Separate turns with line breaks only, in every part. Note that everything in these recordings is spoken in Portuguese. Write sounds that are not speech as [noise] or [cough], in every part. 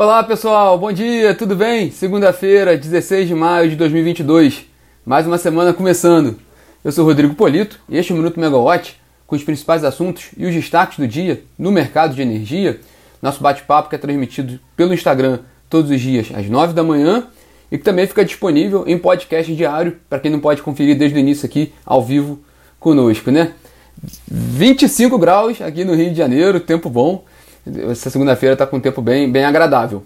Olá pessoal, bom dia, tudo bem? Segunda-feira, 16 de maio de 2022, mais uma semana começando. Eu sou Rodrigo Polito e este é o Minuto Megawatt com os principais assuntos e os destaques do dia no mercado de energia. Nosso bate-papo que é transmitido pelo Instagram todos os dias às 9 da manhã e que também fica disponível em podcast diário para quem não pode conferir desde o início aqui ao vivo conosco, né? 25 graus aqui no Rio de Janeiro, tempo bom. Essa segunda-feira está com um tempo bem, bem agradável.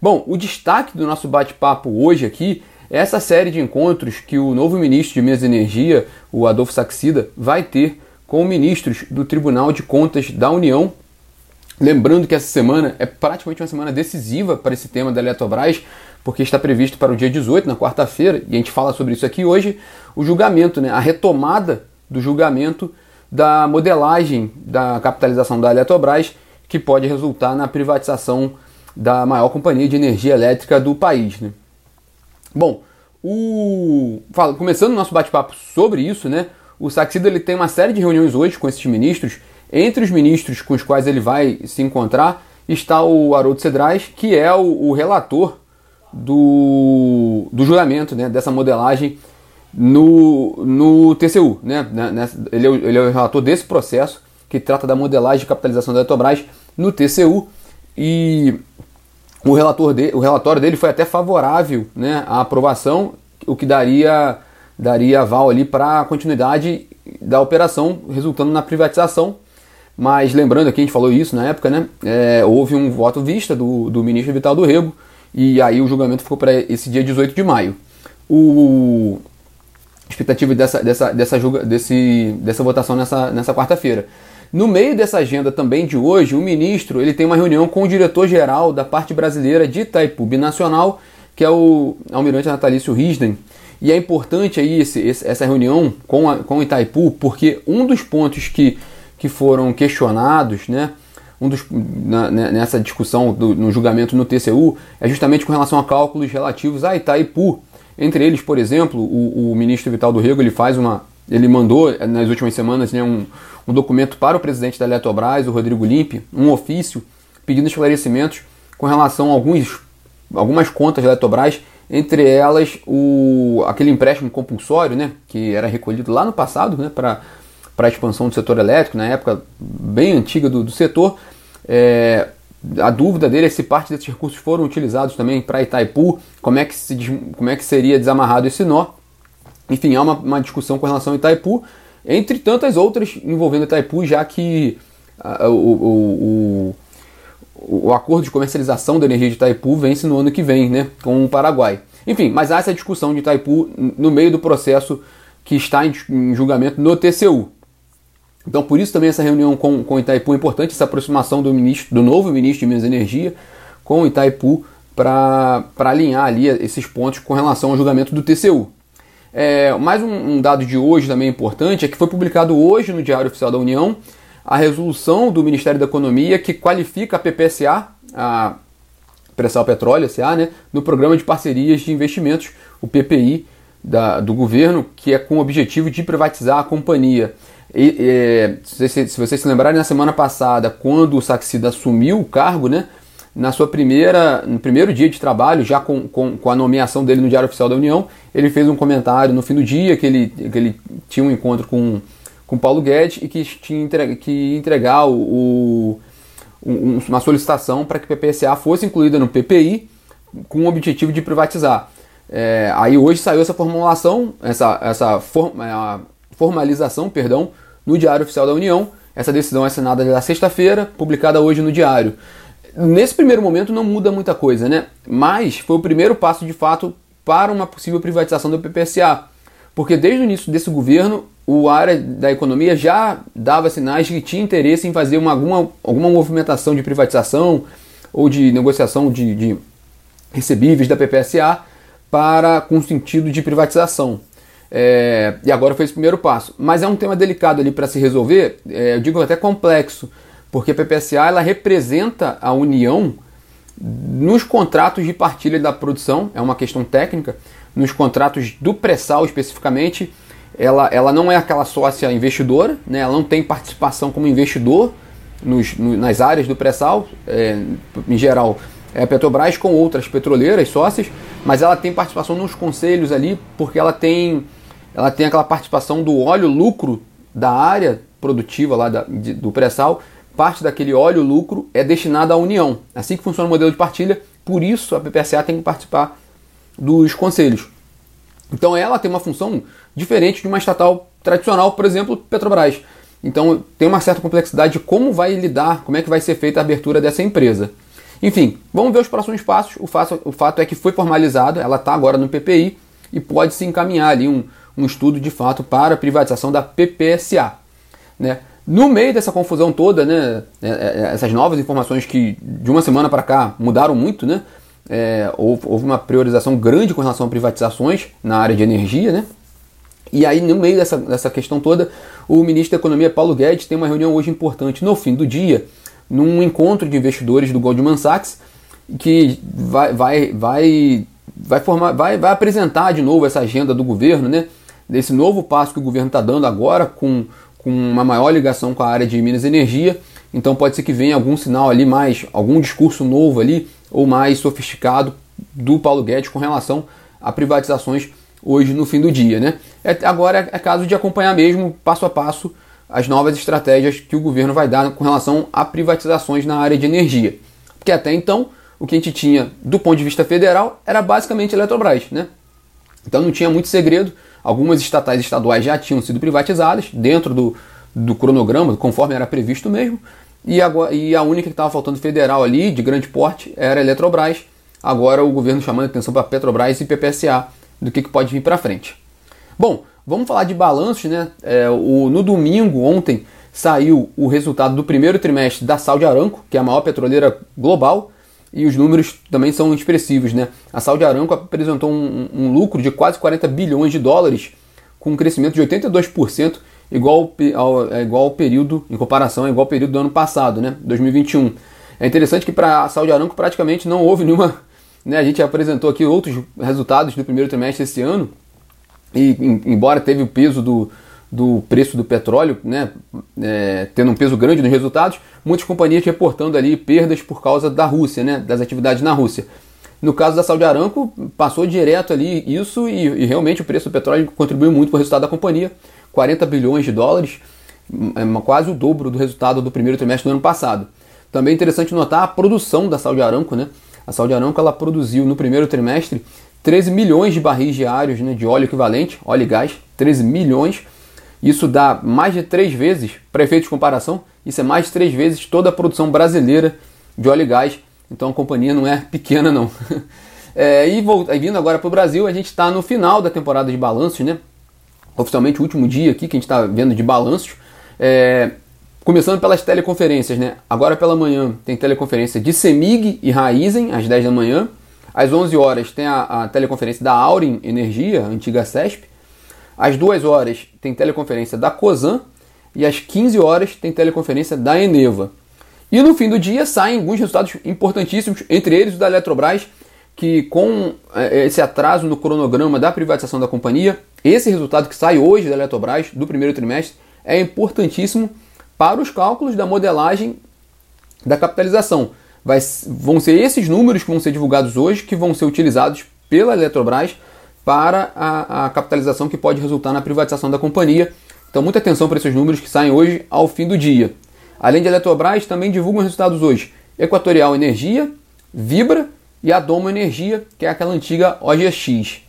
Bom, o destaque do nosso bate-papo hoje aqui é essa série de encontros que o novo ministro de Minas e Energia, o Adolfo Saxida, vai ter com ministros do Tribunal de Contas da União. Lembrando que essa semana é praticamente uma semana decisiva para esse tema da Eletrobras, porque está previsto para o dia 18, na quarta-feira, e a gente fala sobre isso aqui hoje, o julgamento, né, a retomada do julgamento da modelagem da capitalização da Eletrobras que pode resultar na privatização da maior companhia de energia elétrica do país. Né? Bom, o... começando o nosso bate-papo sobre isso, né? o Saxida ele tem uma série de reuniões hoje com esses ministros. Entre os ministros com os quais ele vai se encontrar está o Haroldo Cedrais, que é o, o relator do, do julgamento né, dessa modelagem no, no TCU. Né, ele, é, ele é o relator desse processo que trata da modelagem de capitalização da Eletrobras no TCU e o, relator de, o relatório dele foi até favorável né, à aprovação, o que daria, daria aval ali para a continuidade da operação, resultando na privatização. Mas lembrando aqui, a gente falou isso na época, né? É, houve um voto vista do, do ministro Vital do Rego e aí o julgamento ficou para esse dia 18 de maio. O, expectativa dessa, dessa, dessa, julga, desse, dessa votação nessa, nessa quarta-feira. No meio dessa agenda também de hoje, o ministro ele tem uma reunião com o diretor-geral da parte brasileira de Itaipu Binacional, que é o almirante Natalício Risden. E é importante aí esse, essa reunião com, a, com Itaipu, porque um dos pontos que, que foram questionados, né, um dos, na, né, nessa discussão do, no julgamento no TCU, é justamente com relação a cálculos relativos a Itaipu. Entre eles, por exemplo, o, o ministro Vital do Rego ele faz uma, ele mandou nas últimas semanas né, um, um documento para o presidente da Eletrobras, o Rodrigo Limpe, um ofício pedindo esclarecimentos com relação a alguns, algumas contas da Eletrobras, entre elas o, aquele empréstimo compulsório, né, que era recolhido lá no passado né, para a expansão do setor elétrico, na época bem antiga do, do setor. É, a dúvida dele é se parte desses recursos foram utilizados também para Itaipu, como é, que se, como é que seria desamarrado esse nó. Enfim, há uma, uma discussão com relação a Itaipu, entre tantas outras envolvendo Itaipu, já que uh, o, o, o, o, acordo de comercialização da energia de Itaipu vence no ano que vem, né, com o Paraguai. Enfim, mas há essa discussão de Itaipu no meio do processo que está em, em julgamento no TCU. Então, por isso também essa reunião com, com Itaipu é importante, essa aproximação do, ministro, do novo ministro de Minas e Energia com Itaipu para alinhar ali esses pontos com relação ao julgamento do TCU. É, mais um, um, dado de hoje também importante é que foi publicado hoje no Diário Oficial da União a resolução do Ministério da Economia que qualifica a PPSA, a Pressal Petróleo SA, né, no Programa de Parcerias de Investimentos, o PPI, da, do governo, que é com o objetivo de privatizar a companhia. E, é, se, se, vocês se lembrarem, na semana passada, quando o Saxida assumiu o cargo, né, na sua primeira, no primeiro dia de trabalho, já com, com, com, a nomeação dele no Diário Oficial da União, ele fez um comentário no fim do dia que ele, que ele tinha um encontro com, com Paulo Guedes e que tinha que entregar o, o um, uma solicitação para que a PPSA fosse incluída no PPI com o objetivo de privatizar. É, aí hoje saiu essa formulação, essa, essa form, é, formalização, perdão, no Diário Oficial da União. Essa decisão é assinada na sexta-feira, publicada hoje no Diário. Nesse primeiro momento não muda muita coisa, né? Mas foi o primeiro passo de fato para uma possível privatização do PPSA. Porque desde o início desse governo, o área da economia já dava sinais de que tinha interesse em fazer uma, alguma, alguma movimentação de privatização ou de negociação de, de recebíveis da PPSA para com sentido de privatização. É, e agora foi esse primeiro passo. Mas é um tema delicado ali para se resolver, é, eu digo até complexo, porque a PPSA ela representa a União nos contratos de partilha da produção, é uma questão técnica, nos contratos do pré-sal especificamente, ela, ela não é aquela sócia investidora, né? ela não tem participação como investidor nos, no, nas áreas do pré-sal, é, em geral é a Petrobras com outras petroleiras sócias, mas ela tem participação nos conselhos ali, porque ela tem, ela tem aquela participação do óleo lucro da área produtiva lá da, de, do pré-sal, parte daquele óleo lucro é destinada à União. Assim que funciona o modelo de partilha, por isso a PPSA tem que participar dos conselhos. Então ela tem uma função diferente de uma estatal tradicional, por exemplo, Petrobras. Então tem uma certa complexidade de como vai lidar, como é que vai ser feita a abertura dessa empresa. Enfim, vamos ver os próximos passos. O fato, o fato é que foi formalizado, ela está agora no PPI e pode se encaminhar ali um, um estudo de fato para a privatização da PPSA. Né? No meio dessa confusão toda, né, é, é, essas novas informações que de uma semana para cá mudaram muito, né, é, houve, houve, uma priorização grande com relação a privatizações na área de energia, né, e aí no meio dessa, dessa questão toda, o ministro da Economia Paulo Guedes tem uma reunião hoje importante no fim do dia, num encontro de investidores do Goldman Sachs, que vai, vai, vai, vai, formar, vai, vai apresentar de novo essa agenda do governo, né, desse novo passo que o governo está dando agora com com uma maior ligação com a área de Minas Energia. Então pode ser que venha algum sinal ali mais, algum discurso novo ali ou mais sofisticado do Paulo Guedes com relação a privatizações hoje no fim do dia, né? É, agora é caso de acompanhar mesmo passo a passo as novas estratégias que o governo vai dar com relação a privatizações na área de energia. Porque até então o que a gente tinha do ponto de vista federal era basicamente a Eletrobras, né? Então não tinha muito segredo. Algumas estatais estaduais já tinham sido privatizadas dentro do, do cronograma, conforme era previsto mesmo. E, agora, e a única que estava faltando federal ali, de grande porte, era a Eletrobras. Agora o governo chamando atenção para Petrobras e PPSA do que, que pode vir para frente. Bom, vamos falar de balanços, né? É, o, no domingo, ontem, saiu o resultado do primeiro trimestre da Saudi Aramco, que é a maior petroleira global e os números também são expressivos. Né? A Saudi Aramco apresentou um, um lucro de quase 40 bilhões de dólares, com um crescimento de 82%, igual ao, é igual ao período, em comparação, é igual ao período do ano passado, né? 2021. É interessante que para a Saudi Aramco praticamente não houve nenhuma. Né, a gente apresentou aqui outros resultados do primeiro trimestre esse ano, e embora teve o peso do, do preço do petróleo, né, é, tendo um peso grande nos resultados, muitas companhias reportando ali perdas por causa da Rússia, né, das atividades na Rússia. No caso da Saudi Aramco, passou direto ali isso e, e realmente o preço do petróleo contribuiu muito para o resultado da companhia, 40 bilhões de dólares, é quase o dobro do resultado do primeiro trimestre do ano passado. Também é interessante notar a produção da Saudi Aramco, né? A Saudi Aramco ela produziu no primeiro trimestre 13 milhões de barris diários né, de óleo equivalente, óleo e gás, 13 milhões, isso dá mais de três vezes, para efeito de comparação, isso é mais de três vezes toda a produção brasileira de óleo e gás. Então a companhia não é pequena, não. [laughs] é, e vindo agora para o Brasil, a gente está no final da temporada de balanços, né? Oficialmente o último dia aqui que a gente está vendo de balanços. É, começando pelas teleconferências, né? Agora pela manhã tem teleconferência de Semig e Raizen, às 10 da manhã. Às 11 horas tem a, a teleconferência da Aurin Energia, antiga CESP. Às 2 horas tem teleconferência da COSAN e às 15 horas tem teleconferência da Eneva. E no fim do dia saem alguns resultados importantíssimos, entre eles o da Eletrobras, que com é, esse atraso no cronograma da privatização da companhia, esse resultado que sai hoje da Eletrobras, do primeiro trimestre, é importantíssimo para os cálculos da modelagem da capitalização. Vai, vão ser esses números que vão ser divulgados hoje que vão ser utilizados pela Eletrobras para a, a capitalização que pode resultar na privatização da companhia. Então, muita atenção para esses números que saem hoje ao fim do dia. Além de Eletrobras, também divulgam resultados hoje Equatorial Energia, Vibra e a Domo Energia, que é aquela antiga OGX.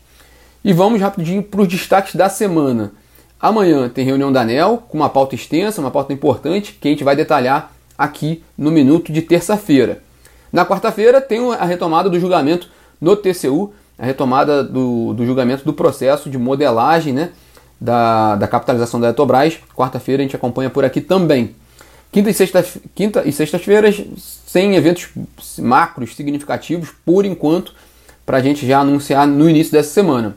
E vamos rapidinho para os destaques da semana. Amanhã tem reunião da ANEL, com uma pauta extensa, uma pauta importante, que a gente vai detalhar aqui no minuto de terça-feira. Na quarta-feira tem a retomada do julgamento no TCU a retomada do, do julgamento do processo de modelagem né, da, da capitalização da Eletrobras. Quarta-feira a gente acompanha por aqui também. Quinta e sexta quinta e sextas-feiras sem eventos macros significativos por enquanto para a gente já anunciar no início dessa semana.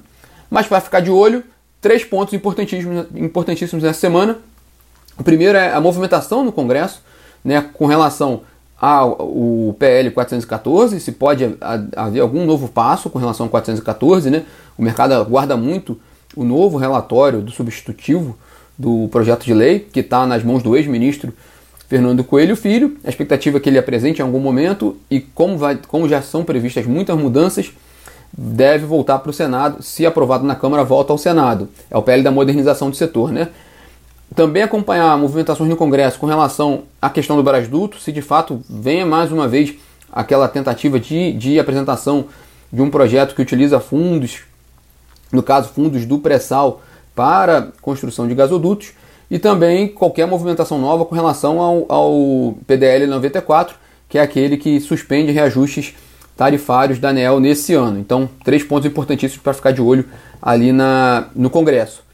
Mas para ficar de olho, três pontos importantíssimos, importantíssimos nessa semana. O primeiro é a movimentação no Congresso, né, com relação ao PL 414, se pode haver algum novo passo com relação ao 414, né? O mercado aguarda muito o novo relatório do substitutivo do projeto de lei, que está nas mãos do ex-ministro Fernando Coelho Filho. A expectativa é que ele apresente em algum momento e como, vai, como já são previstas muitas mudanças, deve voltar para o Senado. Se aprovado na Câmara, volta ao Senado. É o PL da modernização do setor, né? Também acompanhar movimentações no Congresso com relação à questão do Brasduto, se de fato venha mais uma vez aquela tentativa de, de apresentação de um projeto que utiliza fundos, no caso fundos do pré-sal, para construção de gasodutos, e também qualquer movimentação nova com relação ao, ao PDL 94, que é aquele que suspende reajustes tarifários da ANEL nesse ano. Então, três pontos importantíssimos para ficar de olho ali na, no Congresso.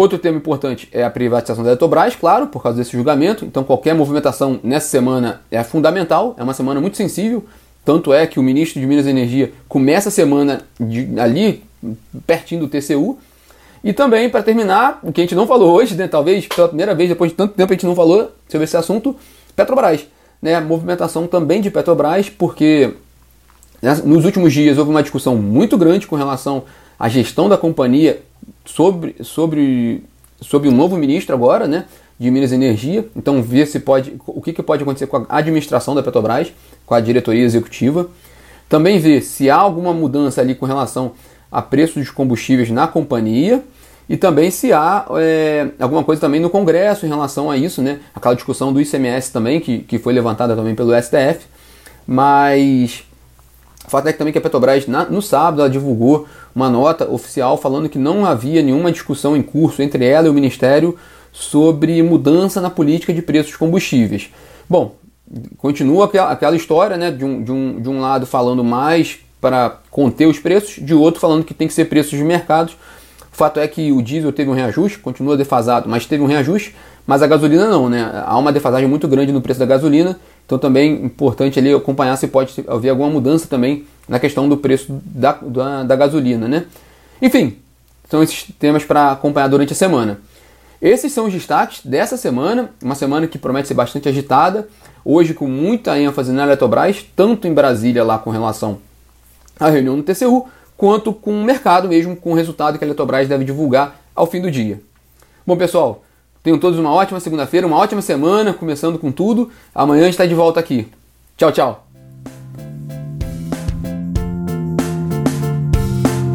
Outro tema importante é a privatização da Eletrobras, claro, por causa desse julgamento. Então, qualquer movimentação nessa semana é fundamental, é uma semana muito sensível. Tanto é que o ministro de Minas e Energia começa a semana de, ali, pertinho do TCU. E também, para terminar, o que a gente não falou hoje, né, talvez pela primeira vez, depois de tanto tempo a gente não falou sobre esse assunto, Petrobras. Né, movimentação também de Petrobras, porque né? Nos últimos dias houve uma discussão muito grande com relação à gestão da companhia sobre, sobre, sobre o novo ministro agora, né, de Minas e Energia. Então ver se pode, o que, que pode acontecer com a administração da Petrobras, com a diretoria executiva. Também ver se há alguma mudança ali com relação a preços dos combustíveis na companhia e também se há é, alguma coisa também no Congresso em relação a isso, né? Aquela discussão do ICMS também, que, que foi levantada também pelo STF. Mas o fato é que também que a Petrobras, na, no sábado, ela divulgou uma nota oficial falando que não havia nenhuma discussão em curso entre ela e o Ministério sobre mudança na política de preços dos combustíveis. Bom, continua aquela, história, né, de um, de, um, de um lado falando mais para conter os preços, de outro falando que tem que ser preços de mercados. O fato é que o diesel teve um reajuste, continua defasado, mas teve um reajuste, mas a gasolina não, né? Há uma defasagem muito grande no preço da gasolina então também importante ali acompanhar se pode haver alguma mudança também na questão do preço da, da, da gasolina, né? Enfim, são esses temas para acompanhar durante a semana. Esses são os destaques dessa semana, uma semana que promete ser bastante agitada, hoje com muita ênfase na Eletrobras, tanto em Brasília lá com relação à reunião do TCU, quanto com o mercado mesmo, com o resultado que a Eletrobras deve divulgar ao fim do dia. Bom, pessoal, Tenham todos uma ótima segunda-feira, uma ótima semana, começando com tudo. Amanhã a gente está de volta aqui. Tchau, tchau.